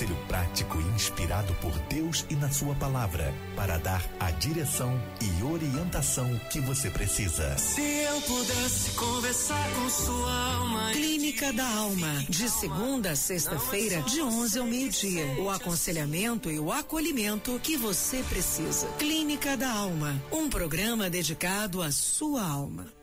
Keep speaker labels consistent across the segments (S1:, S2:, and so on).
S1: Conselho prático e inspirado por Deus e na Sua palavra para dar a direção e orientação que você precisa.
S2: Se eu pudesse conversar com sua alma.
S3: Clínica da Alma, de segunda a sexta-feira, de 11 ao meio-dia. O aconselhamento e o acolhimento que você precisa. Clínica da Alma, um programa dedicado à sua alma.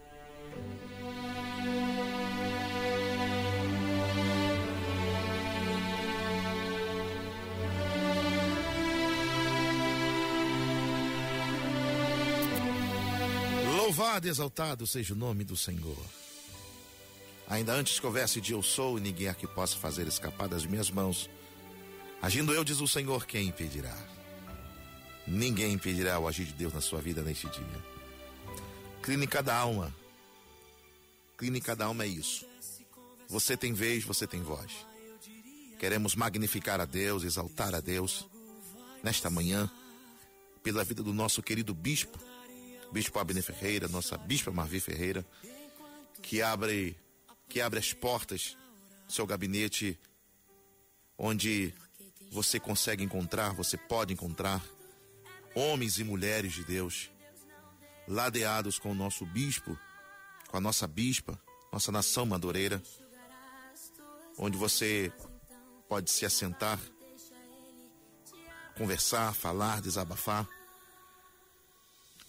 S4: Louvado e exaltado seja o nome do Senhor. Ainda antes que houvesse de eu sou ninguém aqui possa fazer escapar das minhas mãos. Agindo eu, diz o Senhor, quem impedirá? Ninguém impedirá o agir de Deus na sua vida neste dia. Clínica da alma. Clínica da alma é isso. Você tem vez, você tem voz. Queremos magnificar a Deus, exaltar a Deus nesta manhã pela vida do nosso querido bispo, Bispo Abner Ferreira, nossa Bispa Marvi Ferreira, que abre, que abre as portas do seu gabinete, onde você consegue encontrar, você pode encontrar homens e mulheres de Deus, ladeados com o nosso bispo, com a nossa bispa, nossa nação madureira, onde você pode se assentar, conversar, falar, desabafar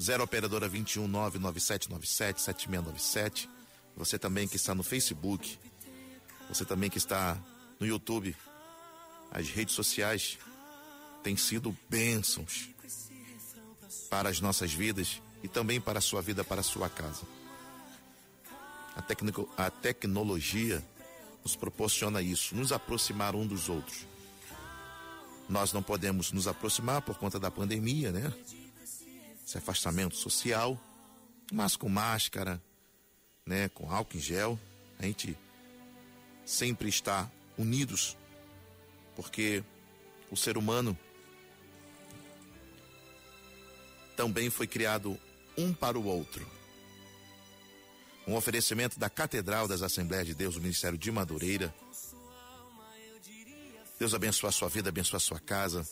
S4: 0 operadora 21 99797 7697. Você também que está no Facebook, você também que está no YouTube, as redes sociais têm sido bênçãos para as nossas vidas e também para a sua vida, para a sua casa. A, tecnico, a tecnologia nos proporciona isso, nos aproximar um dos outros. Nós não podemos nos aproximar por conta da pandemia, né? Esse afastamento social, mas com máscara, né, com álcool em gel, a gente sempre está unidos, porque o ser humano também foi criado um para o outro. Um oferecimento da Catedral das Assembleias de Deus, o Ministério de Madureira. Deus abençoe a sua vida, abençoe a sua casa.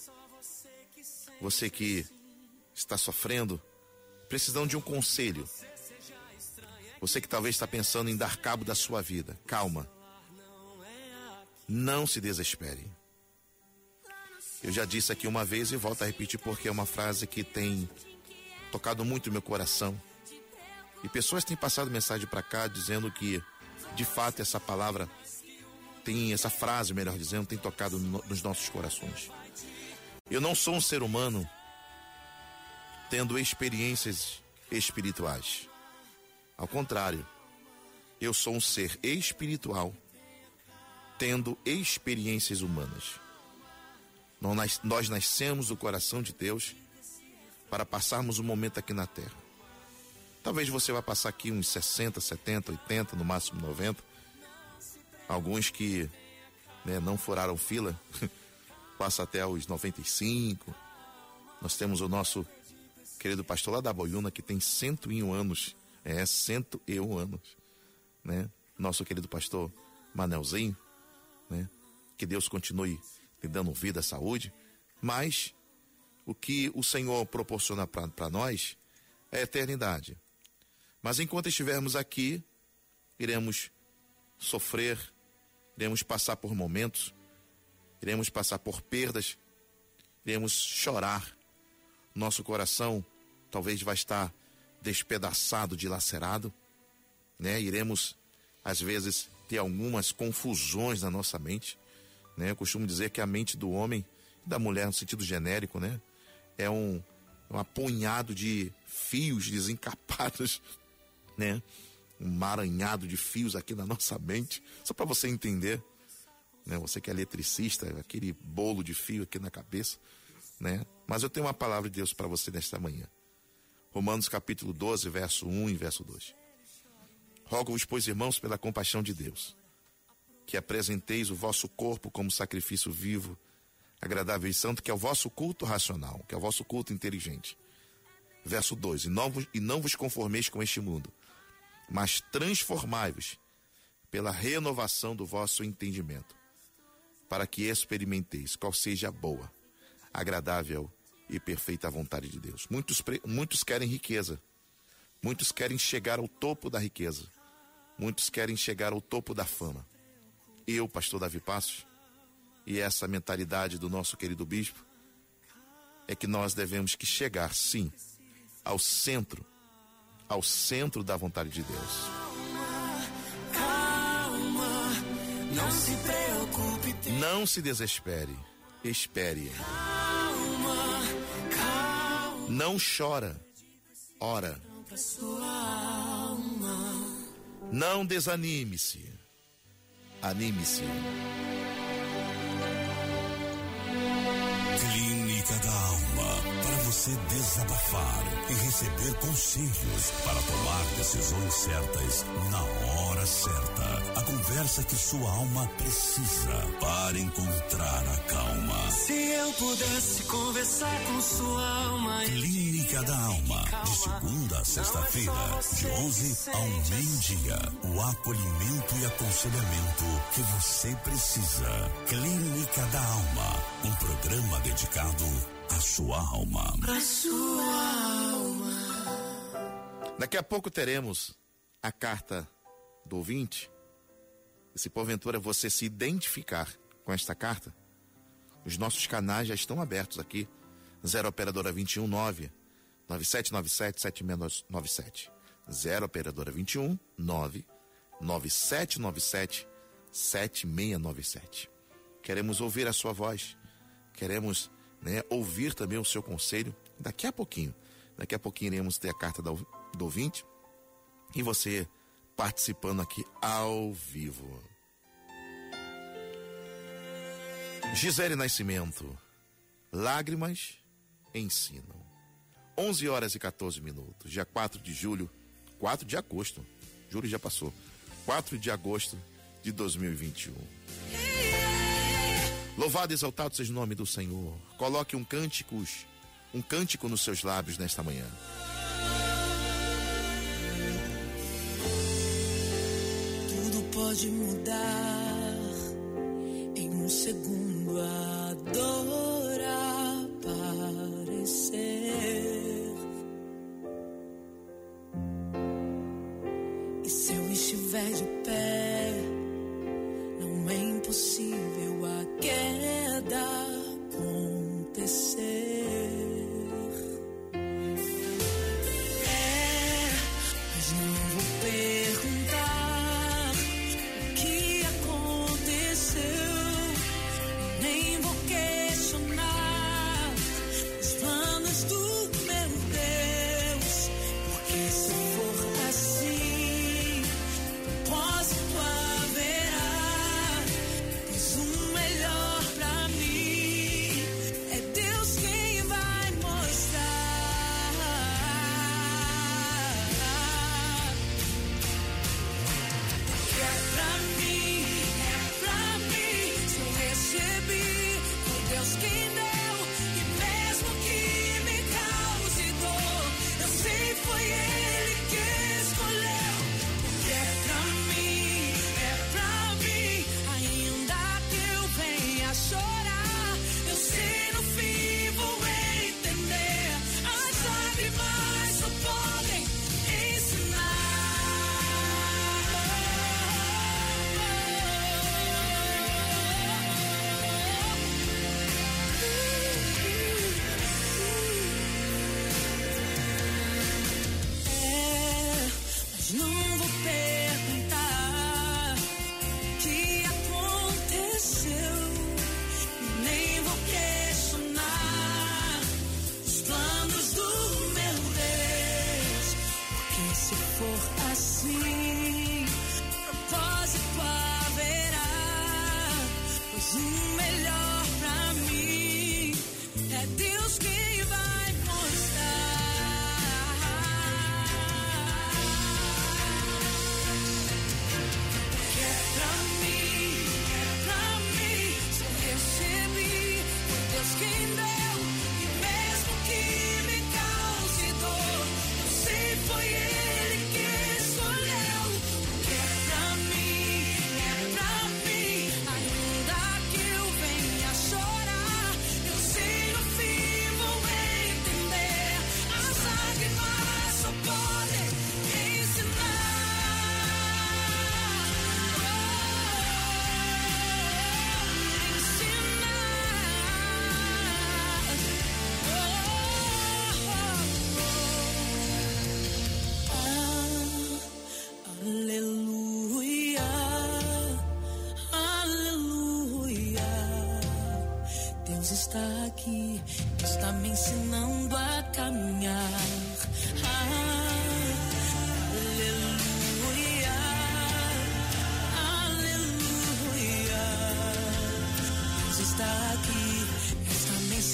S4: Você que está sofrendo, precisando de um conselho. Você que talvez está pensando em dar cabo da sua vida, calma. Não se desespere. Eu já disse aqui uma vez e volto a repetir porque é uma frase que tem tocado muito meu coração. E pessoas têm passado mensagem para cá dizendo que, de fato, essa palavra tem, essa frase, melhor dizendo, tem tocado no, nos nossos corações. Eu não sou um ser humano tendo experiências espirituais. Ao contrário, eu sou um ser espiritual tendo experiências humanas. Nós nascemos do coração de Deus para passarmos um momento aqui na terra. Talvez você vá passar aqui uns 60, 70, 80, no máximo 90. Alguns que né, não furaram fila, passa até os 95. Nós temos o nosso querido pastor lá da Boiuna, que tem 101 anos. É, 101 anos. Né? Nosso querido pastor Manelzinho, né? Que Deus continue lhe dando vida, saúde. Mas o que o Senhor proporciona para nós é a eternidade. Mas enquanto estivermos aqui, iremos sofrer, iremos passar por momentos, iremos passar por perdas, iremos chorar. Nosso coração talvez vai estar despedaçado, dilacerado, né? Iremos às vezes ter algumas confusões na nossa mente, né? Eu costumo dizer que a mente do homem e da mulher no sentido genérico, né? É um, um apunhado de fios desencapados, né? Um maranhado de fios aqui na nossa mente, só para você entender, né? Você que é eletricista, aquele bolo de fio aqui na cabeça, né? Mas eu tenho uma palavra de Deus para você nesta manhã. Romanos capítulo 12, verso 1 e verso 2. Rogo-vos, pois, irmãos, pela compaixão de Deus, que apresenteis o vosso corpo como sacrifício vivo, agradável e santo, que é o vosso culto racional, que é o vosso culto inteligente. Verso 2: e não, vos, e não vos conformeis com este mundo, mas transformai-vos pela renovação do vosso entendimento, para que experimenteis qual seja a boa, agradável e perfeita vontade de Deus. Muitos, muitos querem riqueza, muitos querem chegar ao topo da riqueza, muitos querem chegar ao topo da fama. Eu, pastor Davi Passos, e essa mentalidade do nosso querido bispo é que nós devemos que chegar, sim, ao centro, ao centro da vontade de Deus.
S2: Calma, não se preocupe.
S4: Não se desespere, espere.
S2: Calma, calma.
S4: Não chora, ora. Não desanime-se, anime-se.
S1: Você desabafar e receber conselhos para tomar decisões certas na hora certa. A conversa que sua alma precisa para encontrar a calma.
S2: Se eu pudesse conversar com sua alma.
S1: Clínica da Alma. De segunda a sexta-feira, de 11 ao meio-dia. O acolhimento e aconselhamento que você precisa. Clínica da Alma. Um programa dedicado à sua alma.
S2: Pra sua alma.
S4: Daqui a pouco teremos a carta do ouvinte. E se porventura você se identificar com esta carta, os nossos canais já estão abertos aqui. 0 Operadora 21 9 9797 7697. 0 Operadora 21 9 9797 7697. Queremos ouvir a sua voz. Queremos né, ouvir também o seu conselho. Daqui a pouquinho. Daqui a pouquinho iremos ter a carta do, do ouvinte. E você participando aqui ao vivo. Gisele Nascimento. Lágrimas ensinam. 11 horas e 14 minutos. Dia 4 de julho. 4 de agosto. Julho já passou. 4 de agosto de 2021. Louvado e exaltado seja o nome do Senhor. Coloque um cânticos, um cântico nos seus lábios nesta manhã.
S2: Tudo pode mudar em um segundo a dor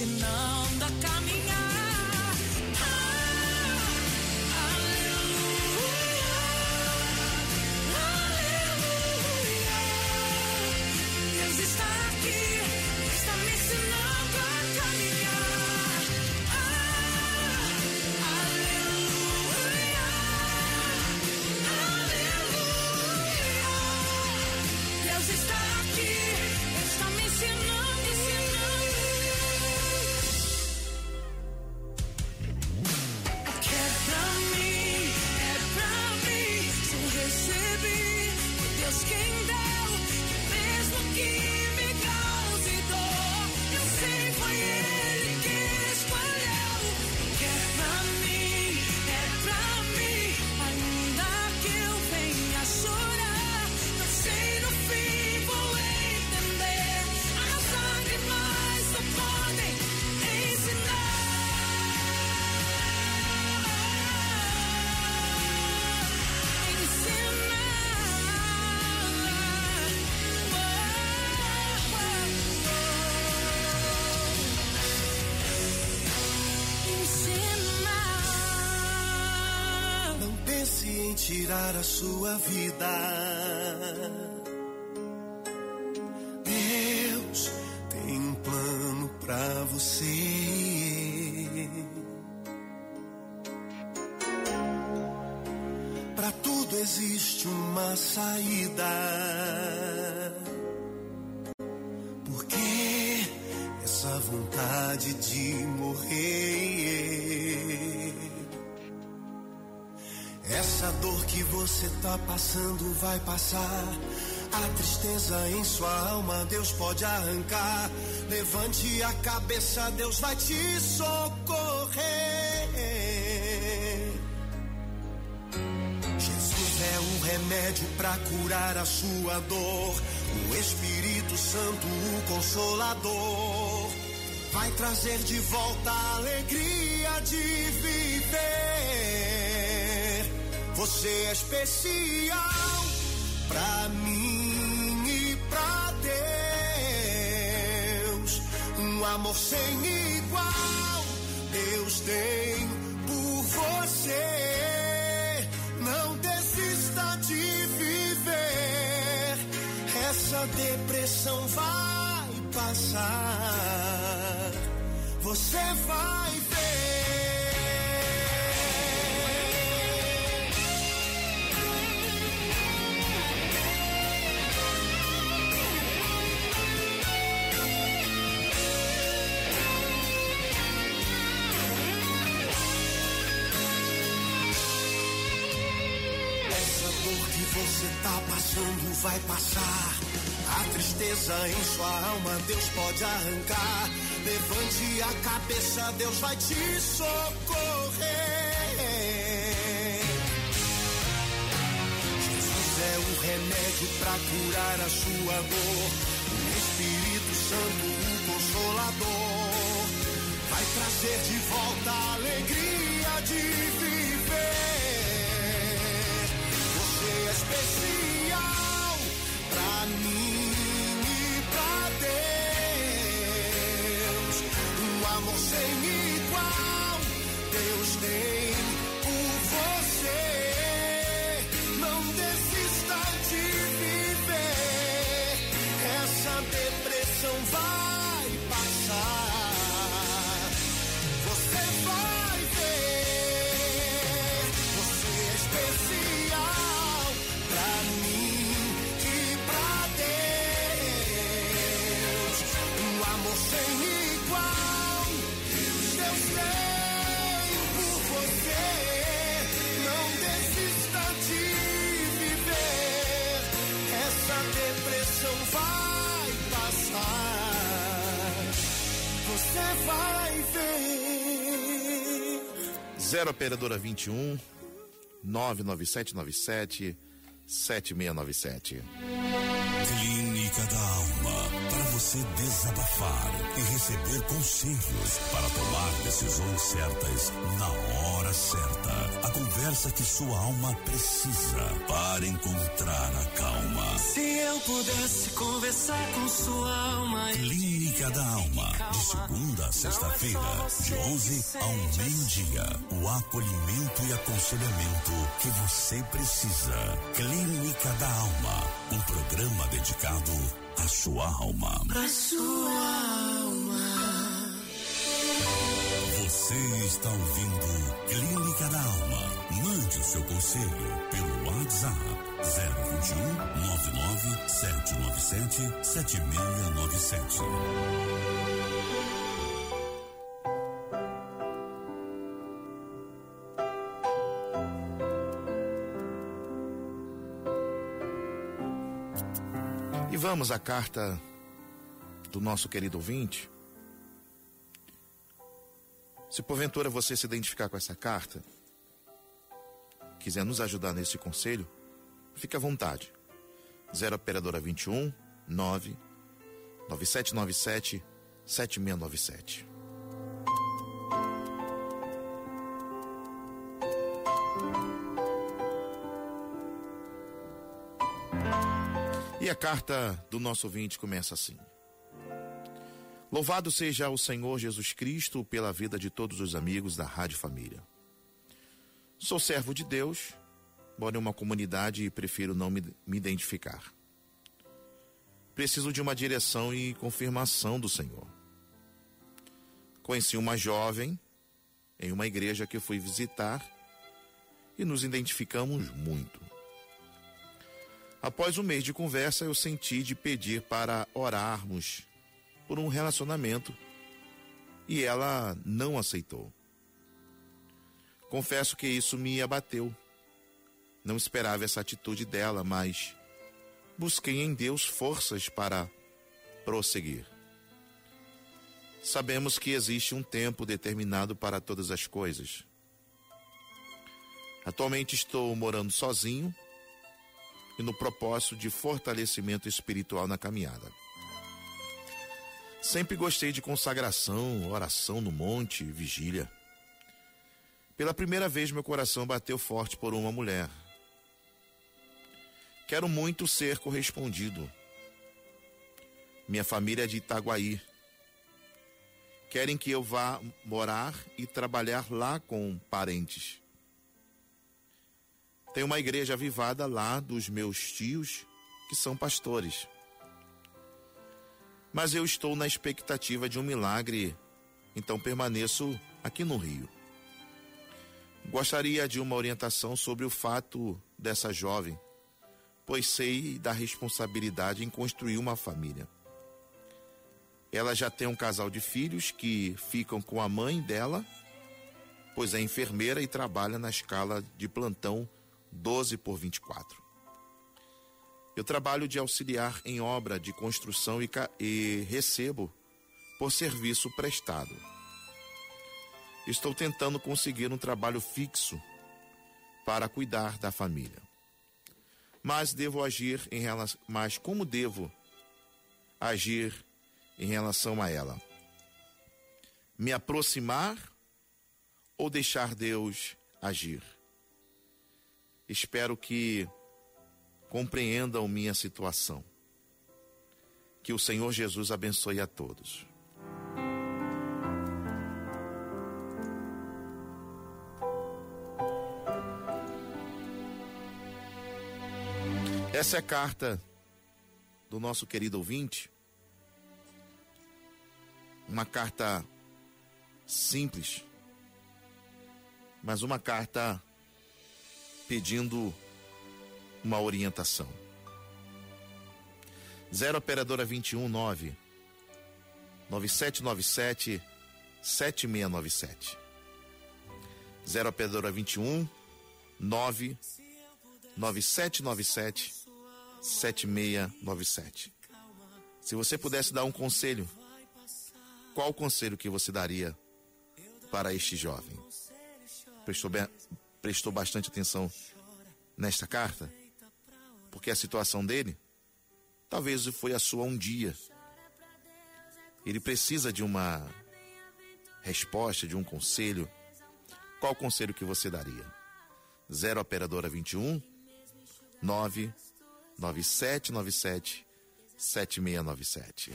S2: ensinando a caminhar.
S5: Tirar a sua vida. Deus tem um plano pra você. Pra tudo existe uma saída. Porque essa vontade de morrer. Essa dor que você tá passando vai passar. A tristeza em sua alma Deus pode arrancar. Levante a cabeça, Deus vai te socorrer. Jesus é o remédio para curar a sua dor. O Espírito Santo, o consolador, vai trazer de volta a alegria de viver. Você é especial pra mim e pra Deus. Um amor sem igual Deus tem por você. Não desista de viver. Essa depressão vai passar. Você vai vai passar. A tristeza em sua alma Deus pode arrancar. Levante a cabeça, Deus vai te socorrer. Jesus é o remédio para curar a sua dor. O Espírito Santo, o consolador, vai trazer de volta a alegria de viver. Você é especial pra mim e pra Deus. Um amor sem igual Deus tem
S4: 0 operadora 21 99797 7697.
S1: Você desabafar e receber conselhos para tomar decisões certas na hora certa. A conversa que sua alma precisa para encontrar a calma.
S5: Se eu pudesse conversar com sua alma.
S1: Clínica da Alma, de segunda a sexta-feira, de 11 ao meio-dia. O acolhimento e aconselhamento que você precisa. Clínica da Alma, um programa dedicado à sua alma.
S5: A sua alma.
S1: Você está ouvindo Clínica da Alma. Mande o seu conselho pelo WhatsApp 021 99 797 7697.
S4: Vamos à carta do nosso querido ouvinte. Se porventura você se identificar com essa carta, quiser nos ajudar nesse conselho, fique à vontade. 0 operadora 21 9 9797 7697. A carta do nosso ouvinte começa assim: Louvado seja o Senhor Jesus Cristo pela vida de todos os amigos da Rádio Família. Sou servo de Deus, moro em uma comunidade e prefiro não me, me identificar. Preciso de uma direção e confirmação do Senhor. Conheci uma jovem em uma igreja que fui visitar e nos identificamos muito. Após um mês de conversa, eu senti de pedir para orarmos por um relacionamento e ela não aceitou. Confesso que isso me abateu. Não esperava essa atitude dela, mas busquei em Deus forças para prosseguir. Sabemos que existe um tempo determinado para todas as coisas. Atualmente estou morando sozinho e no propósito de fortalecimento espiritual na caminhada. Sempre gostei de consagração, oração no monte, vigília. Pela primeira vez, meu coração bateu forte por uma mulher. Quero muito ser correspondido. Minha família é de Itaguaí. Querem que eu vá morar e trabalhar lá com parentes. Tem uma igreja avivada lá dos meus tios, que são pastores. Mas eu estou na expectativa de um milagre, então permaneço aqui no Rio. Gostaria de uma orientação sobre o fato dessa jovem, pois sei da responsabilidade em construir uma família. Ela já tem um casal de filhos que ficam com a mãe dela, pois é enfermeira e trabalha na escala de plantão 12 por 24. Eu trabalho de auxiliar em obra de construção e, e recebo por serviço prestado. Estou tentando conseguir um trabalho fixo para cuidar da família. Mas devo agir em relação, mas como devo agir em relação a ela? Me aproximar ou deixar Deus agir? Espero que compreendam minha situação. Que o Senhor Jesus abençoe a todos. Essa é a carta do nosso querido ouvinte. Uma carta simples, mas uma carta pedindo uma orientação. 0 operadora 21 9 9797 7697. 0 operadora 21 9 9797 7697. Se você pudesse dar um conselho, qual conselho que você daria para este jovem? Prestou, bastante atenção nesta carta? Porque a situação dele talvez foi a sua um dia. ele precisa de uma resposta, de um conselho, qual conselho que você daria? 0 operadora 21 99797 7697.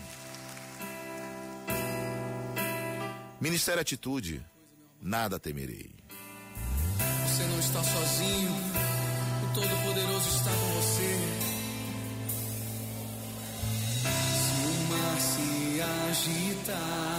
S4: Ministério Atitude, nada temerei.
S6: Não está sozinho, o Todo-Poderoso está com você. Se o mar se agitar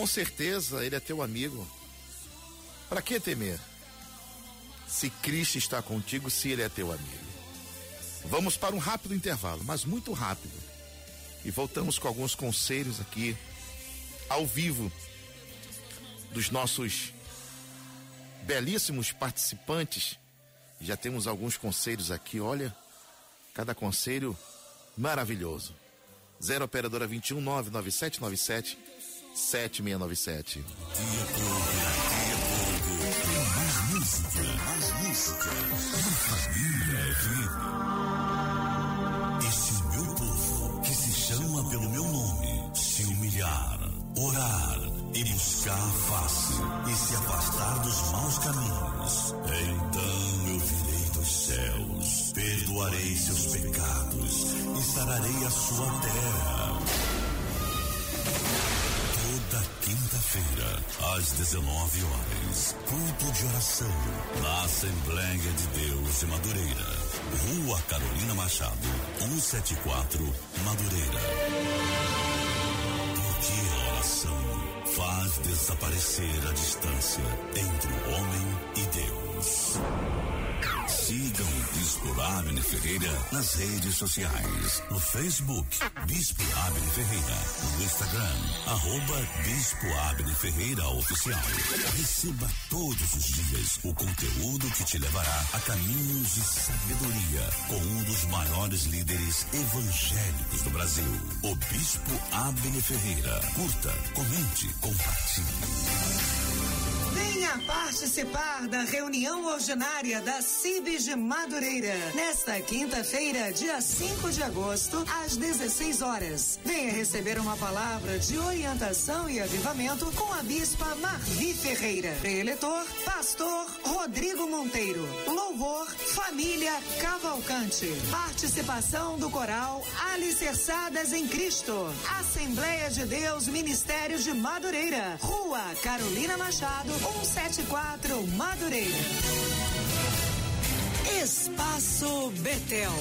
S4: Com certeza ele é teu amigo. Para que temer? Se Cristo está contigo, se ele é teu amigo. Vamos para um rápido intervalo, mas muito rápido. E voltamos com alguns conselhos aqui, ao vivo, dos nossos belíssimos participantes. Já temos alguns conselhos aqui, olha, cada conselho maravilhoso. 0 operadora 21 99797 7697.
S1: Mais música, mais música. Família FM. E se o meu povo, que se chama pelo meu nome, se humilhar, orar e buscar a face e se afastar dos maus caminhos, então eu virei dos céus, perdoarei seus pecados e sararei a sua terra. Às 19 horas, culto de oração na Assembleia de Deus de Madureira. Rua Carolina Machado, 174, Madureira. Porque a oração desaparecer a distância entre o homem e Deus. Sigam Bispo Abner Ferreira nas redes sociais. No Facebook, Bispo Abner Ferreira. No Instagram, arroba Bispo Abner Ferreira Oficial. Receba todos os dias o conteúdo que te levará a caminhos de sabedoria com um dos maiores líderes evangélicos do Brasil, o Bispo Abner Ferreira. Curta, comente, compartilhe.
S3: Venha participar da reunião ordinária da Cibes de Madureira, nesta quinta-feira, dia 5 de agosto, às 16 horas. Venha receber uma palavra de orientação e avivamento com a bispa Marvi Ferreira. Preletor, pastor Rodrigo Monteiro. Louvor, família Cavalcante. Participação do coral Alicerçadas em Cristo. Assembleia de Deus Ministérios de Madureira. Rua Carolina Machado, 174 Madureira. Espaço Betel.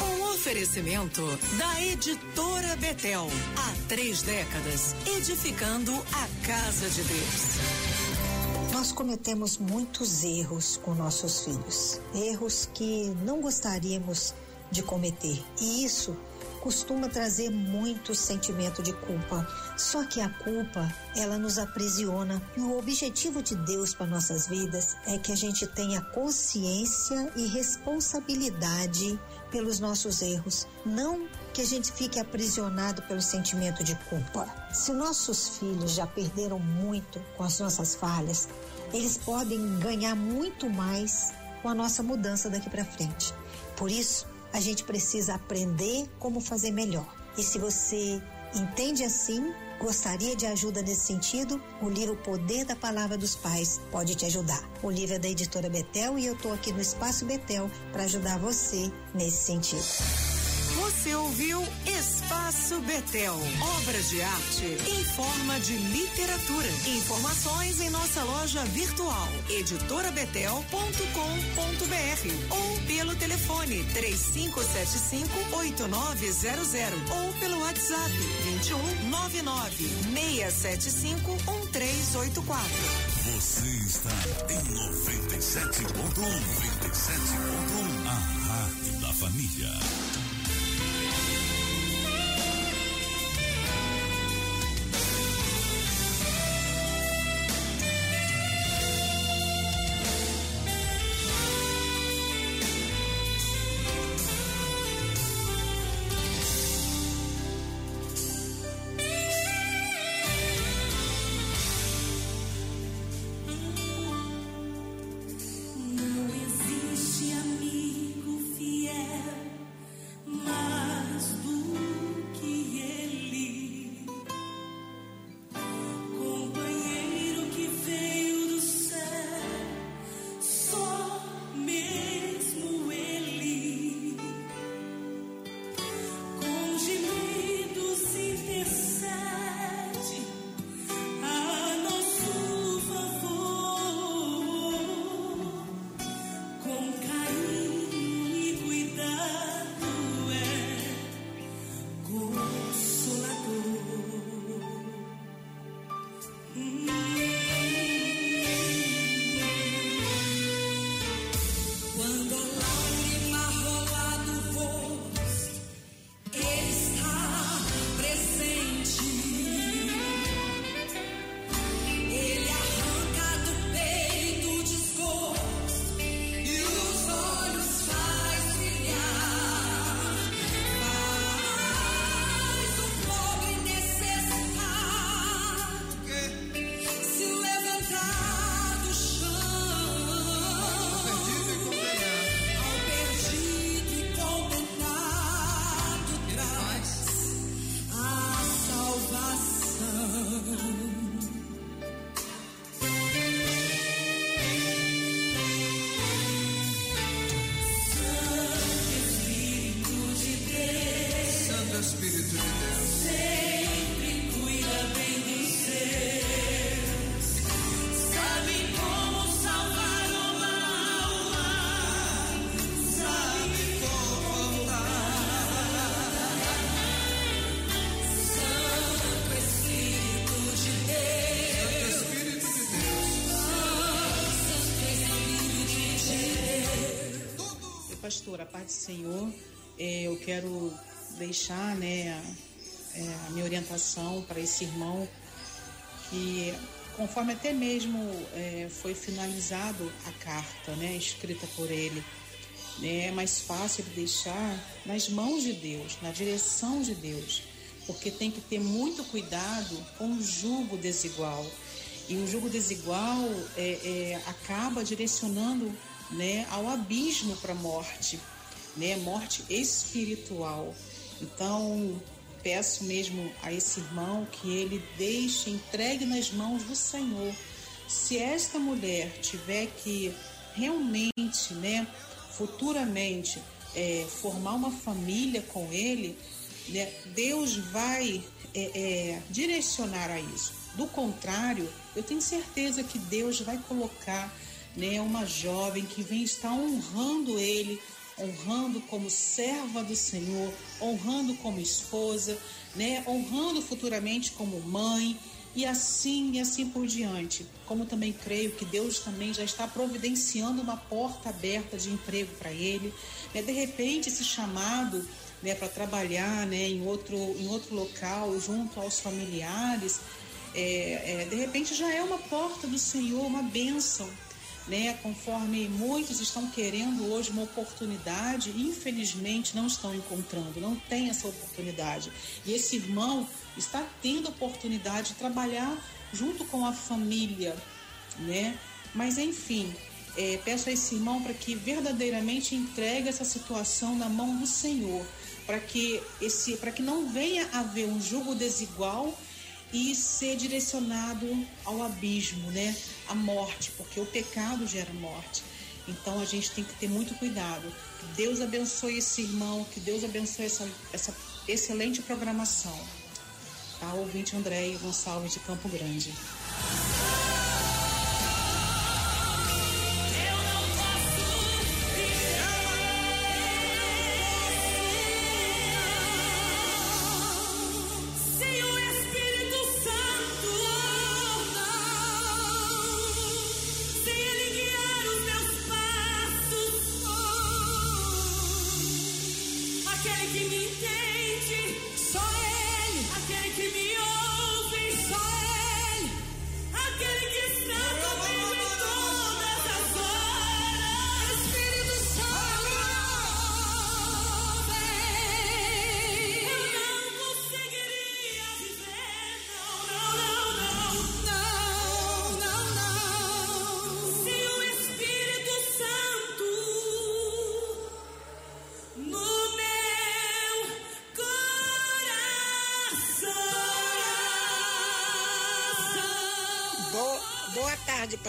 S3: Um oferecimento da editora Betel. Há três décadas, edificando a casa de Deus.
S7: Nós cometemos muitos erros com nossos filhos, erros que não gostaríamos de cometer. E isso costuma trazer muito sentimento de culpa. Só que a culpa, ela nos aprisiona. E o objetivo de Deus para nossas vidas é que a gente tenha consciência e responsabilidade pelos nossos erros, não que a gente fique aprisionado pelo sentimento de culpa. Se nossos filhos já perderam muito com as nossas falhas, eles podem ganhar muito mais com a nossa mudança daqui para frente. Por isso, a gente precisa aprender como fazer melhor. E se você entende assim, gostaria de ajuda nesse sentido, o livro Poder da Palavra dos Pais pode te ajudar. O livro é da editora Betel e eu estou aqui no Espaço Betel para ajudar você nesse sentido.
S3: Você ouviu Espaço Betel, obras de arte em forma de literatura. Informações em nossa loja virtual editorabetel.com.br ou pelo telefone 3575-8900 ou pelo WhatsApp 21 99 675 1384.
S1: Você está em 97.1, 97.1, a Rádio da Família.
S8: A paz do Senhor. É, eu quero deixar né, a, é, a minha orientação para esse irmão que, conforme até mesmo é, foi finalizado a carta né, escrita por ele, né, é mais fácil deixar nas mãos de Deus, na direção de Deus, porque tem que ter muito cuidado com o jugo desigual. E o jugo desigual é, é, acaba direcionando né, ao abismo para a morte, né, morte espiritual. Então, peço mesmo a esse irmão que ele deixe entregue nas mãos do Senhor. Se esta mulher tiver que realmente, né, futuramente é, formar uma família com ele, né, Deus vai é, é, direcionar a isso. Do contrário, eu tenho certeza que Deus vai colocar né, uma jovem que vem estar honrando ele, honrando como serva do Senhor, honrando como esposa, né, honrando futuramente como mãe e assim e assim por diante. Como também creio que Deus também já está providenciando uma porta aberta de emprego para ele. Né? De repente, esse chamado né, para trabalhar né, em, outro, em outro local, junto aos familiares, é, é, de repente já é uma porta do Senhor, uma bênção. Né, conforme muitos estão querendo hoje uma oportunidade, infelizmente não estão encontrando, não tem essa oportunidade. E esse irmão está tendo oportunidade de trabalhar junto com a família, né? Mas enfim, é, peço a esse irmão para que verdadeiramente entregue essa situação na mão do Senhor, para que esse, para que não venha haver um jogo desigual e ser direcionado ao abismo, né? A morte, porque o pecado gera morte. Então a gente tem que ter muito cuidado. Que Deus abençoe esse irmão, que Deus abençoe essa, essa excelente programação. Tá? Ouvinte André Gonçalves de Campo Grande.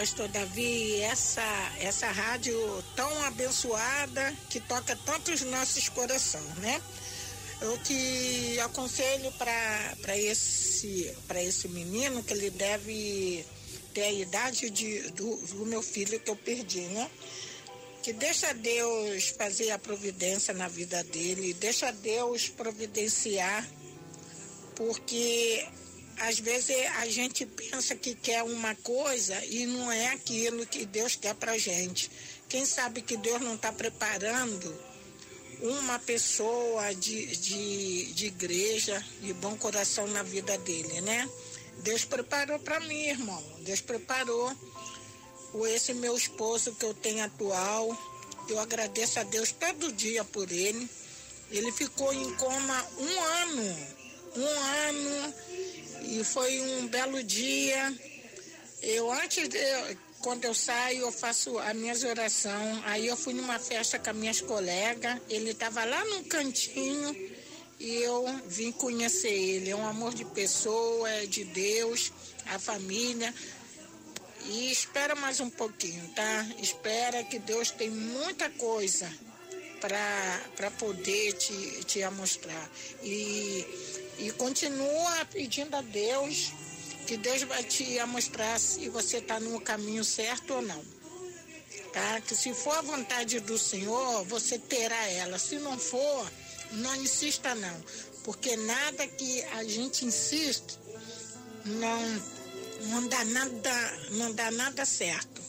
S9: Pastor Davi, essa, essa rádio tão abençoada que toca tantos nossos corações, né? O que aconselho para esse, esse menino que ele deve ter a idade de, do, do meu filho que eu perdi, né? Que deixa Deus fazer a providência na vida dele, deixa Deus providenciar, porque às vezes a gente pensa que quer uma coisa e não é aquilo que Deus quer para gente. Quem sabe que Deus não está preparando uma pessoa de, de, de igreja, de bom coração na vida dele, né? Deus preparou para mim, irmão. Deus preparou o esse meu esposo que eu tenho atual. Eu agradeço a Deus todo dia por ele. Ele ficou em coma um ano. Um ano e foi um belo dia. Eu antes de, quando eu saio, eu faço as minhas orações. Aí eu fui numa festa com as minhas colegas. Ele estava lá no cantinho e eu vim conhecer ele. É um amor de pessoa, é de Deus, a família. E espera mais um pouquinho, tá? Espera que Deus tem muita coisa para poder te, te mostrar. E e continua pedindo a Deus que Deus vai te mostrar se você está no caminho certo ou não. Tá? Que se for a vontade do Senhor, você terá ela. Se não for, não insista não. Porque nada que a gente insiste não, não dá nada, não dá nada certo.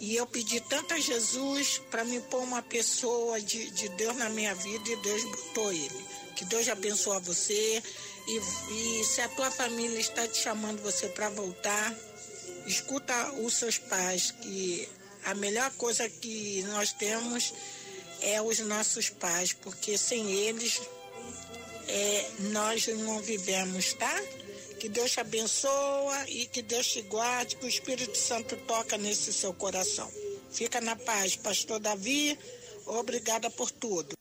S9: E eu pedi tanto a Jesus para me pôr uma pessoa de, de Deus na minha vida e Deus botou ele. Que Deus abençoe você. E, e se a tua família está te chamando você para voltar, escuta os seus pais, que a melhor coisa que nós temos é os nossos pais, porque sem eles é, nós não vivemos, tá? Que Deus te abençoa e que Deus te guarde, que o Espírito Santo toca nesse seu coração. Fica na paz, Pastor Davi. Obrigada por tudo.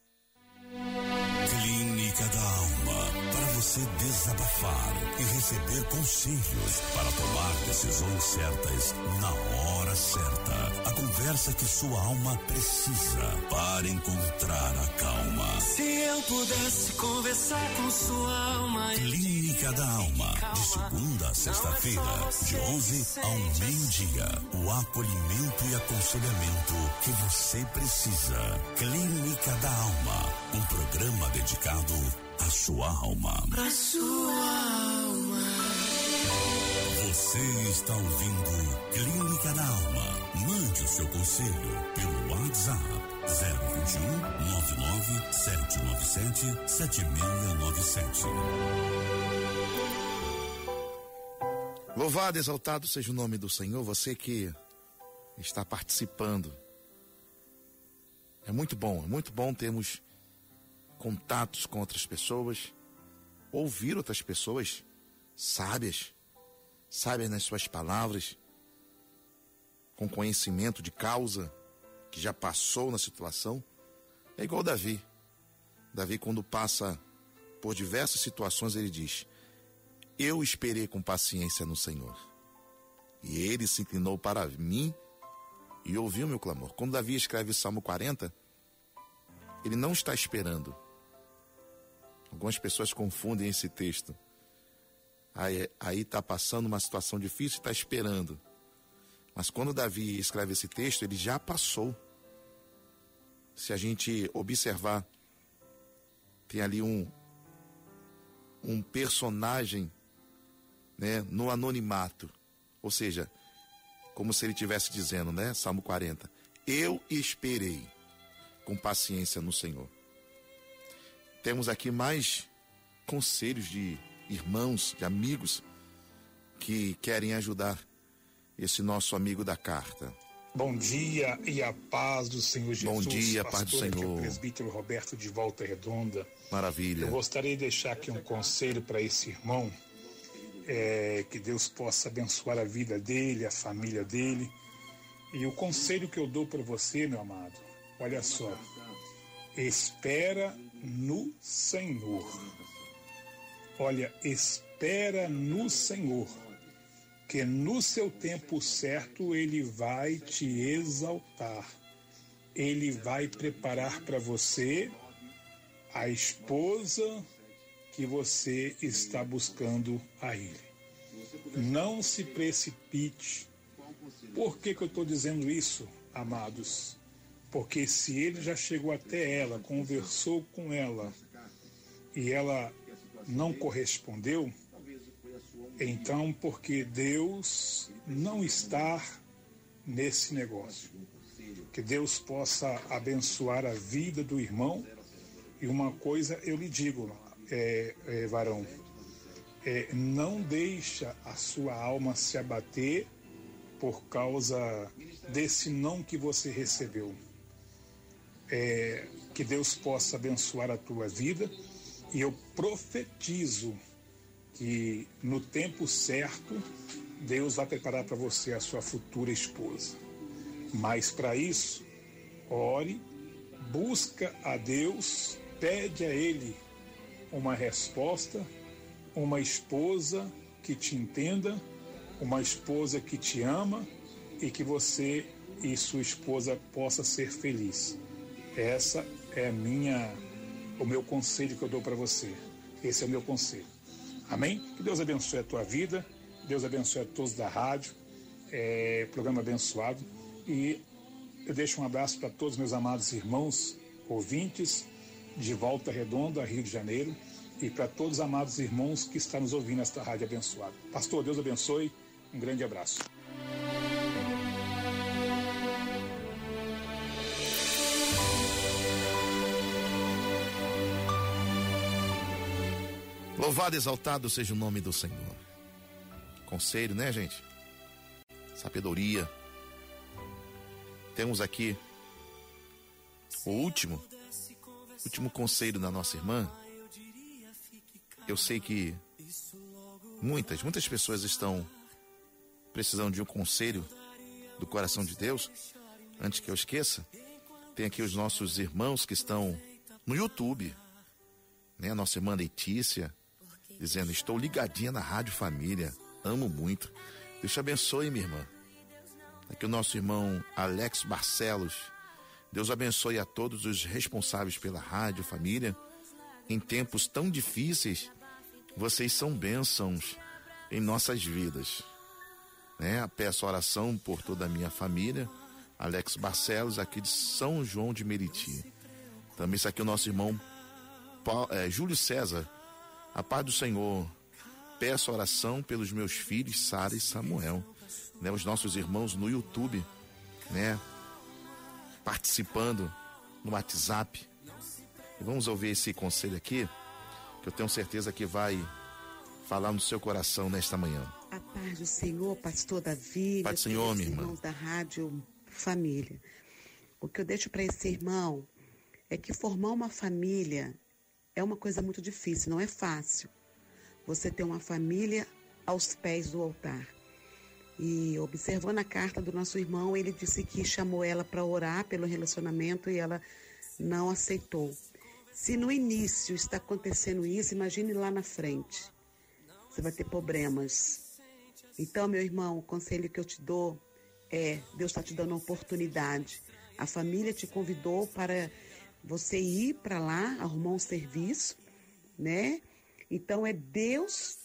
S1: Você desabafar e receber conselhos para tomar decisões certas na hora certa. A conversa que sua alma precisa para encontrar a calma.
S6: Se eu pudesse conversar com sua alma.
S1: Clínica da Alma. De segunda a sexta-feira, de 11 ao meio-dia. O acolhimento e aconselhamento que você precisa. Clínica da Alma. Um programa dedicado à sua alma.
S6: A sua alma.
S1: Você está ouvindo Clínica da Alma. Mande o seu conselho pelo WhatsApp 021 99 797 7697.
S4: Louvado, exaltado seja o nome do Senhor, você que está participando. É muito bom, é muito bom termos contatos com outras pessoas, ouvir outras pessoas sábias, sábias nas suas palavras, com conhecimento de causa, que já passou na situação. É igual Davi. Davi, quando passa por diversas situações, ele diz: Eu esperei com paciência no Senhor. E ele se inclinou para mim e ouviu meu clamor. Quando Davi escreve o Salmo 40, ele não está esperando. Algumas pessoas confundem esse texto. Aí está passando uma situação difícil e está esperando. Mas quando Davi escreve esse texto, ele já passou. Se a gente observar, tem ali um, um personagem né, no anonimato. Ou seja, como se ele estivesse dizendo, né? Salmo 40. Eu esperei com paciência no Senhor. Temos aqui mais conselhos de irmãos, de amigos que querem ajudar esse nosso amigo da carta.
S10: Bom dia e a paz do Senhor Jesus.
S4: Bom dia, a paz do
S10: Pastor, aqui é
S4: Senhor.
S10: o presbítero Roberto de Volta Redonda.
S4: Maravilha.
S10: Eu gostaria de deixar aqui um conselho para esse irmão, é, que Deus possa abençoar a vida dele, a família dele. E o conselho que eu dou para você, meu amado, olha só, espera no Senhor. Olha, espera no Senhor, que no seu tempo certo ele vai te exaltar. Ele vai preparar para você a esposa que você está buscando a Ele. Não se precipite. Por que, que eu estou dizendo isso, amados? Porque se ele já chegou até ela, conversou com ela e ela não correspondeu, então porque Deus não está nesse negócio. Que Deus possa abençoar a vida do irmão. E uma coisa eu lhe digo, é, é, varão, é, não deixa a sua alma se abater por causa desse não que você recebeu. É, que Deus possa abençoar a tua vida e eu profetizo que no tempo certo Deus vai preparar para você a sua futura esposa. Mas para isso, ore, busca a Deus, pede a Ele uma resposta, uma esposa que te entenda, uma esposa que te ama e que você e sua esposa possa ser feliz. Essa é minha o meu conselho que eu dou para você. Esse é o meu conselho. Amém? Que Deus abençoe a tua vida, Deus abençoe a todos da rádio, é, programa abençoado. E eu deixo um abraço para todos meus amados irmãos, ouvintes, de Volta Redonda, Rio de Janeiro, e para todos os amados irmãos que estão nos ouvindo nesta rádio abençoada. Pastor, Deus abençoe, um grande abraço.
S4: Louvado exaltado seja o nome do Senhor. Conselho, né, gente? Sabedoria. Temos aqui o último, último conselho da nossa irmã. Eu sei que muitas, muitas pessoas estão precisando de um conselho do coração de Deus. Antes que eu esqueça, tem aqui os nossos irmãos que estão no YouTube, né? A nossa irmã Letícia, dizendo: Estou ligadinha na Rádio Família, amo muito. Deus te abençoe, minha irmã. Aqui o nosso irmão Alex Barcelos. Deus abençoe a todos os responsáveis pela Rádio Família. Em tempos tão difíceis, vocês são bênçãos em nossas vidas. Né? Peço oração por toda a minha família. Alex Barcelos, aqui de São João de Meriti. Também está aqui o nosso irmão Paulo, é, Júlio César. A paz do Senhor. Peço oração pelos meus filhos, Sara e Samuel. Né, os nossos irmãos no YouTube, né? Participando no WhatsApp. E vamos ouvir esse conselho aqui, que eu tenho certeza que vai falar no seu coração nesta manhã.
S11: A paz do Senhor, pastor Davi.
S4: Paz do Senhor, minha irmã.
S11: irmãos da Rádio Família. O que eu deixo para esse irmão é que formar uma família é uma coisa muito difícil, não é fácil. Você ter uma família aos pés do altar. E observando a carta do nosso irmão, ele disse que chamou ela para orar pelo relacionamento e ela não aceitou. Se no início está acontecendo isso, imagine lá na frente. Você vai ter problemas. Então, meu irmão, o conselho que eu te dou é: Deus está te dando uma oportunidade. A família te convidou para você ir para lá, arrumar um serviço, né? Então é Deus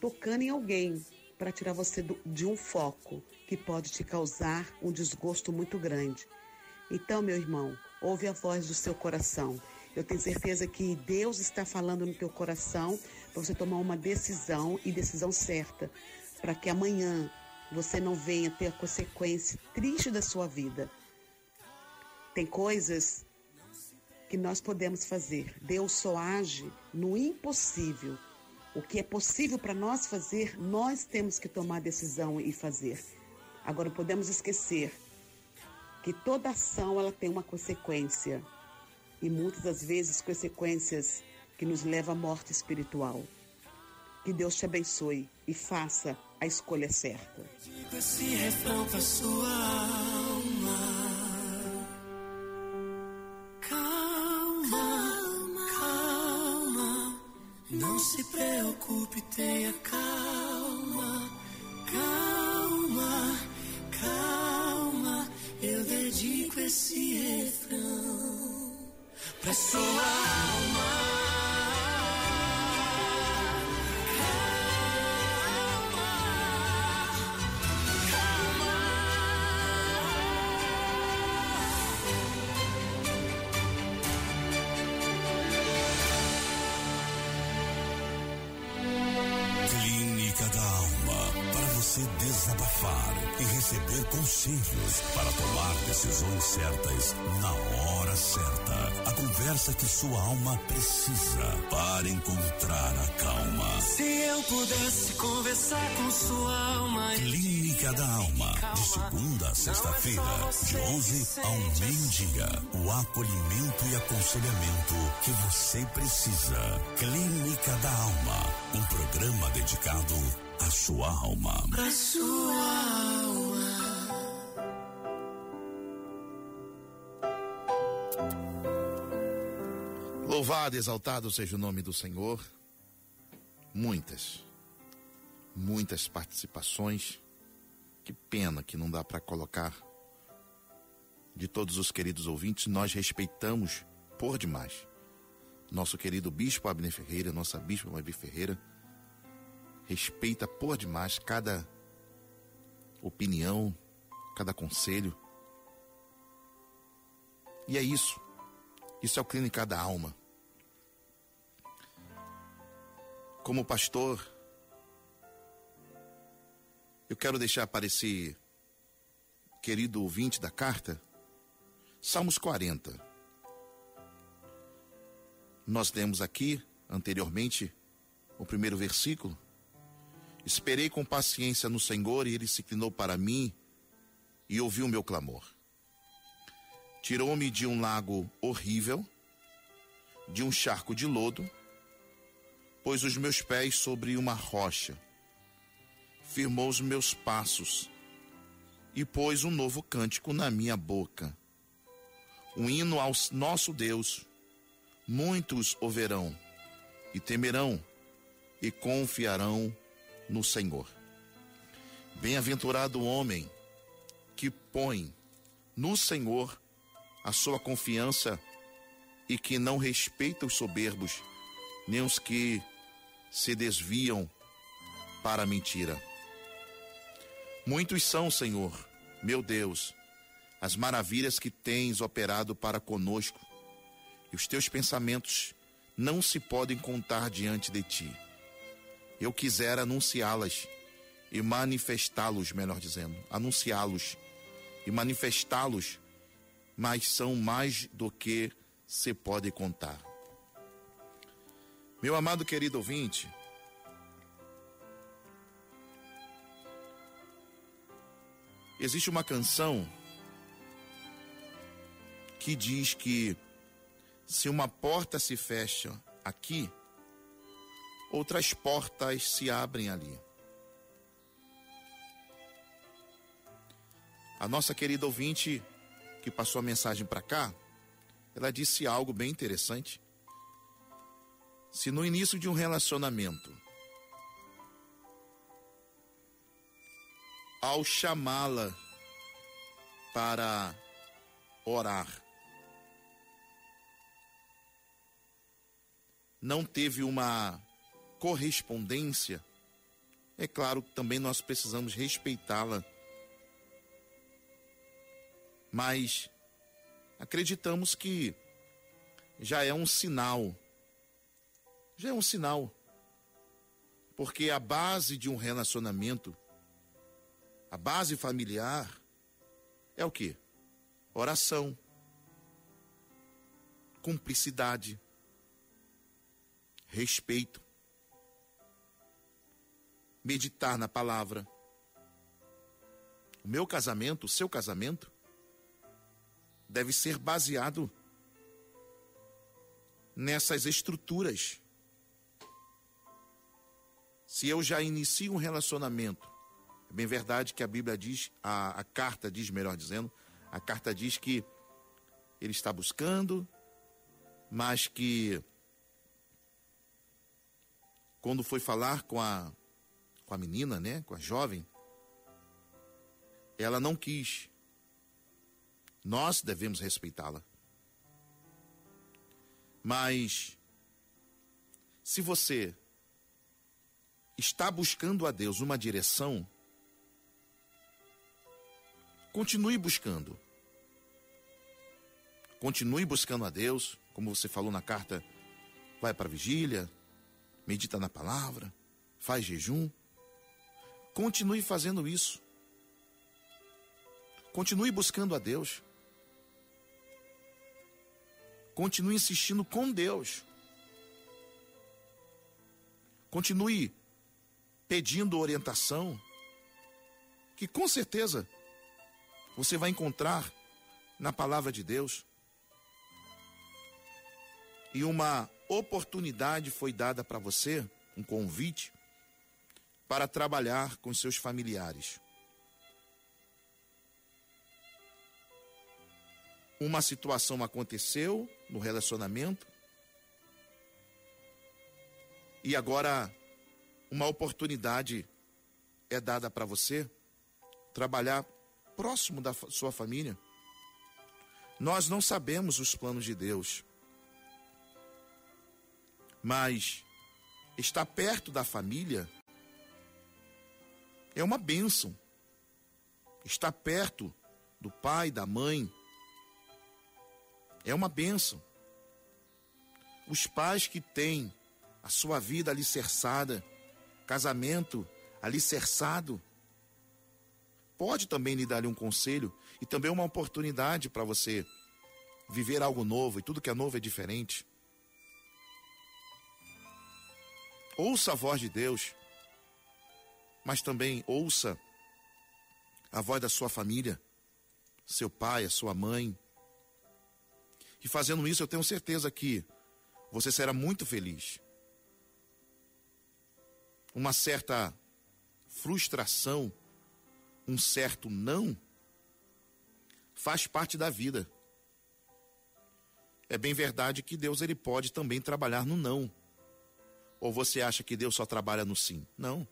S11: tocando em alguém para tirar você do, de um foco que pode te causar um desgosto muito grande. Então, meu irmão, ouve a voz do seu coração. Eu tenho certeza que Deus está falando no teu coração para você tomar uma decisão e decisão certa, para que amanhã você não venha ter a consequência triste da sua vida. Tem coisas que nós podemos fazer. Deus só age no impossível. O que é possível para nós fazer, nós temos que tomar decisão e fazer. Agora, podemos esquecer que toda ação ela tem uma consequência e muitas das vezes consequências que nos levam à morte espiritual. Que Deus te abençoe e faça a escolha certa.
S2: Esse refrão sua alma. Preocupe, tenha calma. Calma, calma. Eu dedico esse refrão pra sua alma.
S1: Certas na hora certa. A conversa que sua alma precisa para encontrar a calma.
S2: Se eu pudesse conversar com sua alma.
S1: Clínica da Alma. De segunda a sexta-feira, de 11 ao meio-dia. O acolhimento e aconselhamento que você precisa. Clínica da Alma. Um programa dedicado à sua alma.
S2: Pra sua
S4: Louvado exaltado seja o nome do Senhor. Muitas, muitas participações. Que pena que não dá para colocar de todos os queridos ouvintes. Nós respeitamos por demais. Nosso querido Bispo Abner Ferreira, nossa Bispa Mavi Ferreira, respeita por demais cada opinião, cada conselho. E é isso. Isso é o Clínica da Alma. Como pastor, eu quero deixar para esse querido ouvinte da carta, Salmos 40. Nós lemos aqui, anteriormente, o primeiro versículo. Esperei com paciência no Senhor e ele se inclinou para mim e ouviu o meu clamor. Tirou-me de um lago horrível, de um charco de lodo, pôs os meus pés sobre uma rocha, firmou os meus passos e pôs um novo cântico na minha boca. Um hino ao nosso Deus. Muitos o verão e temerão e confiarão no Senhor. Bem-aventurado o homem que põe no Senhor a sua confiança e que não respeita os soberbos, nem os que se desviam para a mentira. Muitos são, Senhor, meu Deus, as maravilhas que tens operado para conosco, e os teus pensamentos não se podem contar diante de ti. Eu quisera anunciá-las e manifestá-los, melhor dizendo, anunciá-los e manifestá-los, mas são mais do que se pode contar. Meu amado querido ouvinte, existe uma canção que diz que se uma porta se fecha aqui, outras portas se abrem ali. A nossa querida ouvinte que passou a mensagem para cá, ela disse algo bem interessante. Se no início de um relacionamento, ao chamá-la para orar, não teve uma correspondência, é claro que também nós precisamos respeitá-la. Mas acreditamos que já é um sinal. Já é um sinal. Porque a base de um relacionamento, a base familiar, é o que? Oração, cumplicidade, respeito, meditar na palavra. O meu casamento, o seu casamento, deve ser baseado nessas estruturas. Se eu já inicio um relacionamento, é bem verdade que a Bíblia diz, a, a carta diz, melhor dizendo, a carta diz que ele está buscando, mas que quando foi falar com a com a menina, né, com a jovem, ela não quis. Nós devemos respeitá-la. Mas se você está buscando a Deus uma direção, continue buscando. Continue buscando a Deus, como você falou na carta, vai para a vigília, medita na palavra, faz jejum. Continue fazendo isso. Continue buscando a Deus. Continue insistindo com Deus. Continue pedindo orientação, que com certeza você vai encontrar na palavra de Deus. E uma oportunidade foi dada para você, um convite, para trabalhar com seus familiares. Uma situação aconteceu no relacionamento e agora uma oportunidade é dada para você trabalhar próximo da sua família. Nós não sabemos os planos de Deus, mas estar perto da família é uma bênção. Estar perto do pai, da mãe, é uma bênção. Os pais que têm a sua vida alicerçada, casamento alicerçado, pode também lhe dar um conselho e também uma oportunidade para você viver algo novo, e tudo que é novo é diferente. Ouça a voz de Deus, mas também ouça a voz da sua família, seu pai, a sua mãe. E fazendo isso, eu tenho certeza que você será muito feliz. Uma certa frustração, um certo não, faz parte da vida. É bem verdade que Deus ele pode também trabalhar no não. Ou você acha que Deus só trabalha no sim? Não.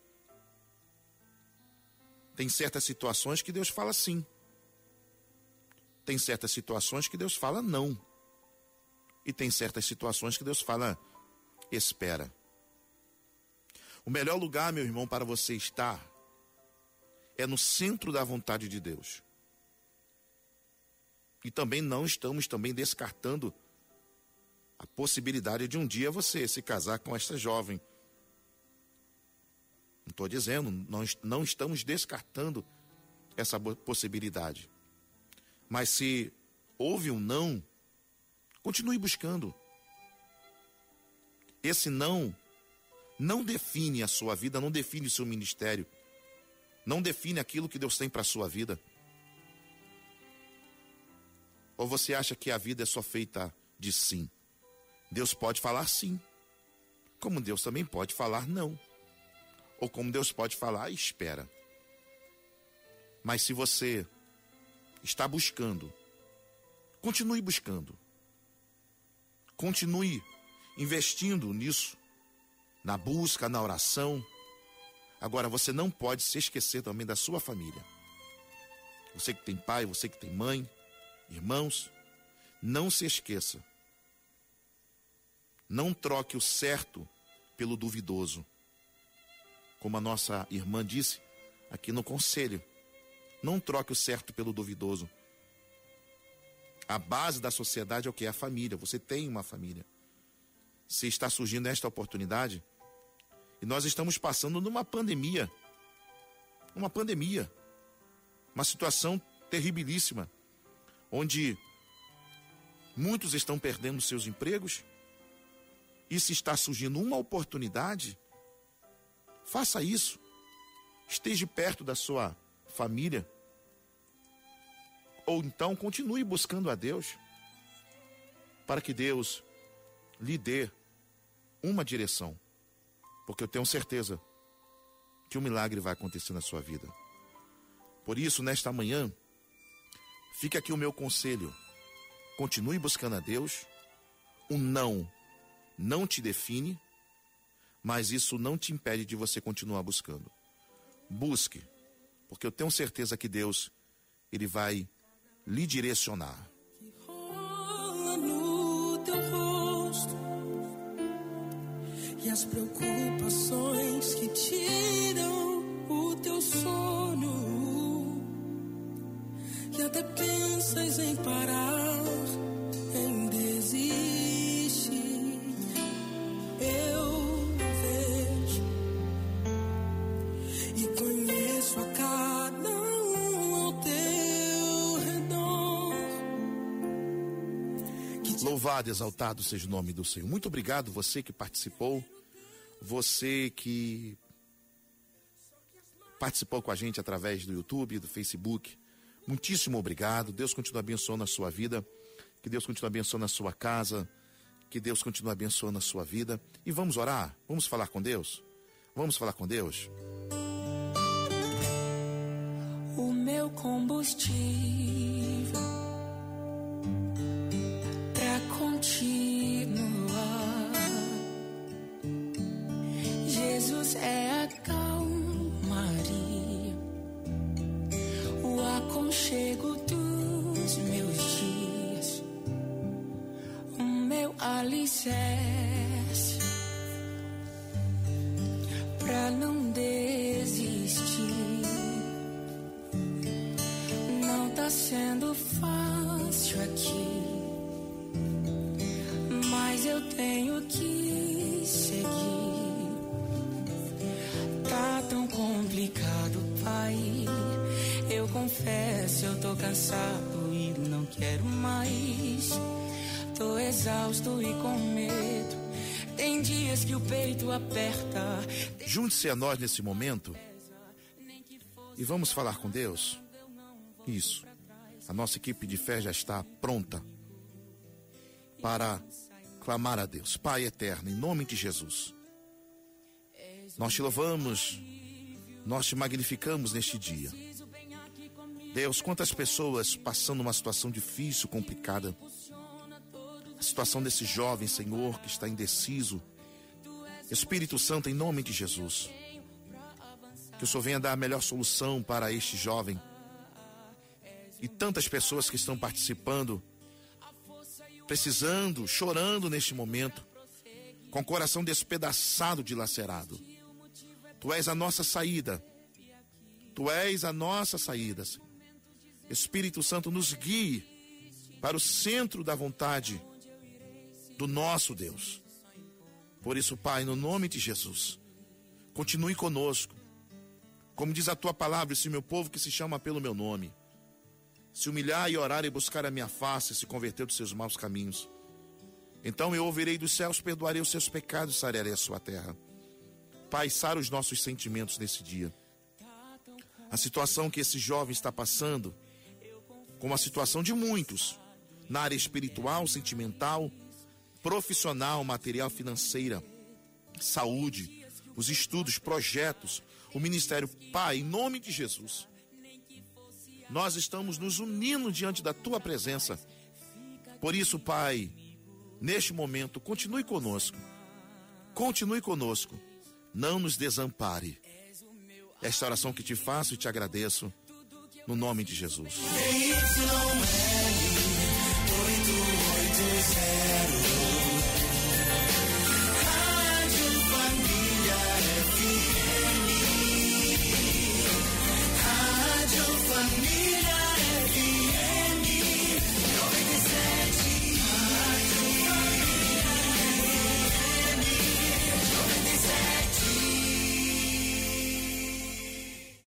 S4: Tem certas situações que Deus fala sim. Tem certas situações que Deus fala não. E tem certas situações que Deus fala espera. O melhor lugar, meu irmão, para você estar é no centro da vontade de Deus. E também não estamos também descartando a possibilidade de um dia você se casar com esta jovem. Não estou dizendo, nós não estamos descartando essa possibilidade. Mas se houve um não, continue buscando. Esse não não define a sua vida, não define o seu ministério, não define aquilo que Deus tem para a sua vida. Ou você acha que a vida é só feita de sim? Deus pode falar sim, como Deus também pode falar não, ou como Deus pode falar espera. Mas se você está buscando, continue buscando, continue investindo nisso, na busca, na oração. Agora, você não pode se esquecer também da sua família. Você que tem pai, você que tem mãe, irmãos, não se esqueça não troque o certo pelo duvidoso. Como a nossa irmã disse aqui no conselho, não troque o certo pelo duvidoso. A base da sociedade é o que? É a família. Você tem uma família. Se está surgindo esta oportunidade, e nós estamos passando numa pandemia. Uma pandemia. Uma situação terribilíssima. Onde muitos estão perdendo seus empregos, e se está surgindo uma oportunidade, faça isso. Esteja perto da sua família. Ou então continue buscando a Deus, para que Deus lhe dê uma direção. Porque eu tenho certeza que um milagre vai acontecer na sua vida. Por isso, nesta manhã, fica aqui o meu conselho. Continue buscando a Deus. O não não te define, mas isso não te impede de você continuar buscando. Busque, porque eu tenho certeza que Deus ele vai lhe direcionar.
S2: E as preocupações que tiram o teu sono e até pensas em parar em desistir eu vejo e conheço a cada um ao teu redor.
S4: Louvado, exaltado seja o nome do Senhor. Muito obrigado você que participou, você que participou com a gente através do YouTube, do Facebook. Muitíssimo obrigado. Deus continue abençoando a sua vida. Que Deus continue abençoando a sua casa. Que Deus continue abençoando a sua vida. E vamos orar? Vamos falar com Deus? Vamos falar com Deus?
S2: o meu combustível pra continuar. Jesus é a calmaria, o aconchego dos meus dias, o meu alicerce. Pra não desistir. Não tá sendo fácil aqui, mas eu tenho que confesso, eu tô cansado e não quero mais. Tô exausto e com medo Tem dias que o peito aperta.
S4: Junte-se a nós nesse momento e vamos falar com Deus. Isso. A nossa equipe de fé já está pronta para clamar a Deus. Pai eterno, em nome de Jesus. Nós te louvamos, nós te magnificamos neste dia. Deus, quantas pessoas passando uma situação difícil, complicada. A situação desse jovem, Senhor, que está indeciso. Espírito Santo, em nome de Jesus. Que o Senhor venha dar a melhor solução para este jovem. E tantas pessoas que estão participando, precisando, chorando neste momento, com o coração despedaçado, dilacerado. Tu és a nossa saída. Tu és a nossa saída, Senhor. Espírito Santo, nos guie para o centro da vontade do nosso Deus. Por isso, Pai, no nome de Jesus, continue conosco. Como diz a tua palavra, esse meu povo que se chama pelo meu nome, se humilhar e orar e buscar a minha face, e se converter dos seus maus caminhos. Então eu ouvirei dos céus, perdoarei os seus pecados e sararei a sua terra. Pai, sara os nossos sentimentos nesse dia. A situação que esse jovem está passando, como a situação de muitos, na área espiritual, sentimental, profissional, material, financeira, saúde, os estudos, projetos, o ministério. Pai, em nome de Jesus, nós estamos nos unindo diante da tua presença. Por isso, Pai, neste momento, continue conosco. Continue conosco. Não nos desampare. Esta oração que te faço e te agradeço, no nome de Jesus.
S2: snowman.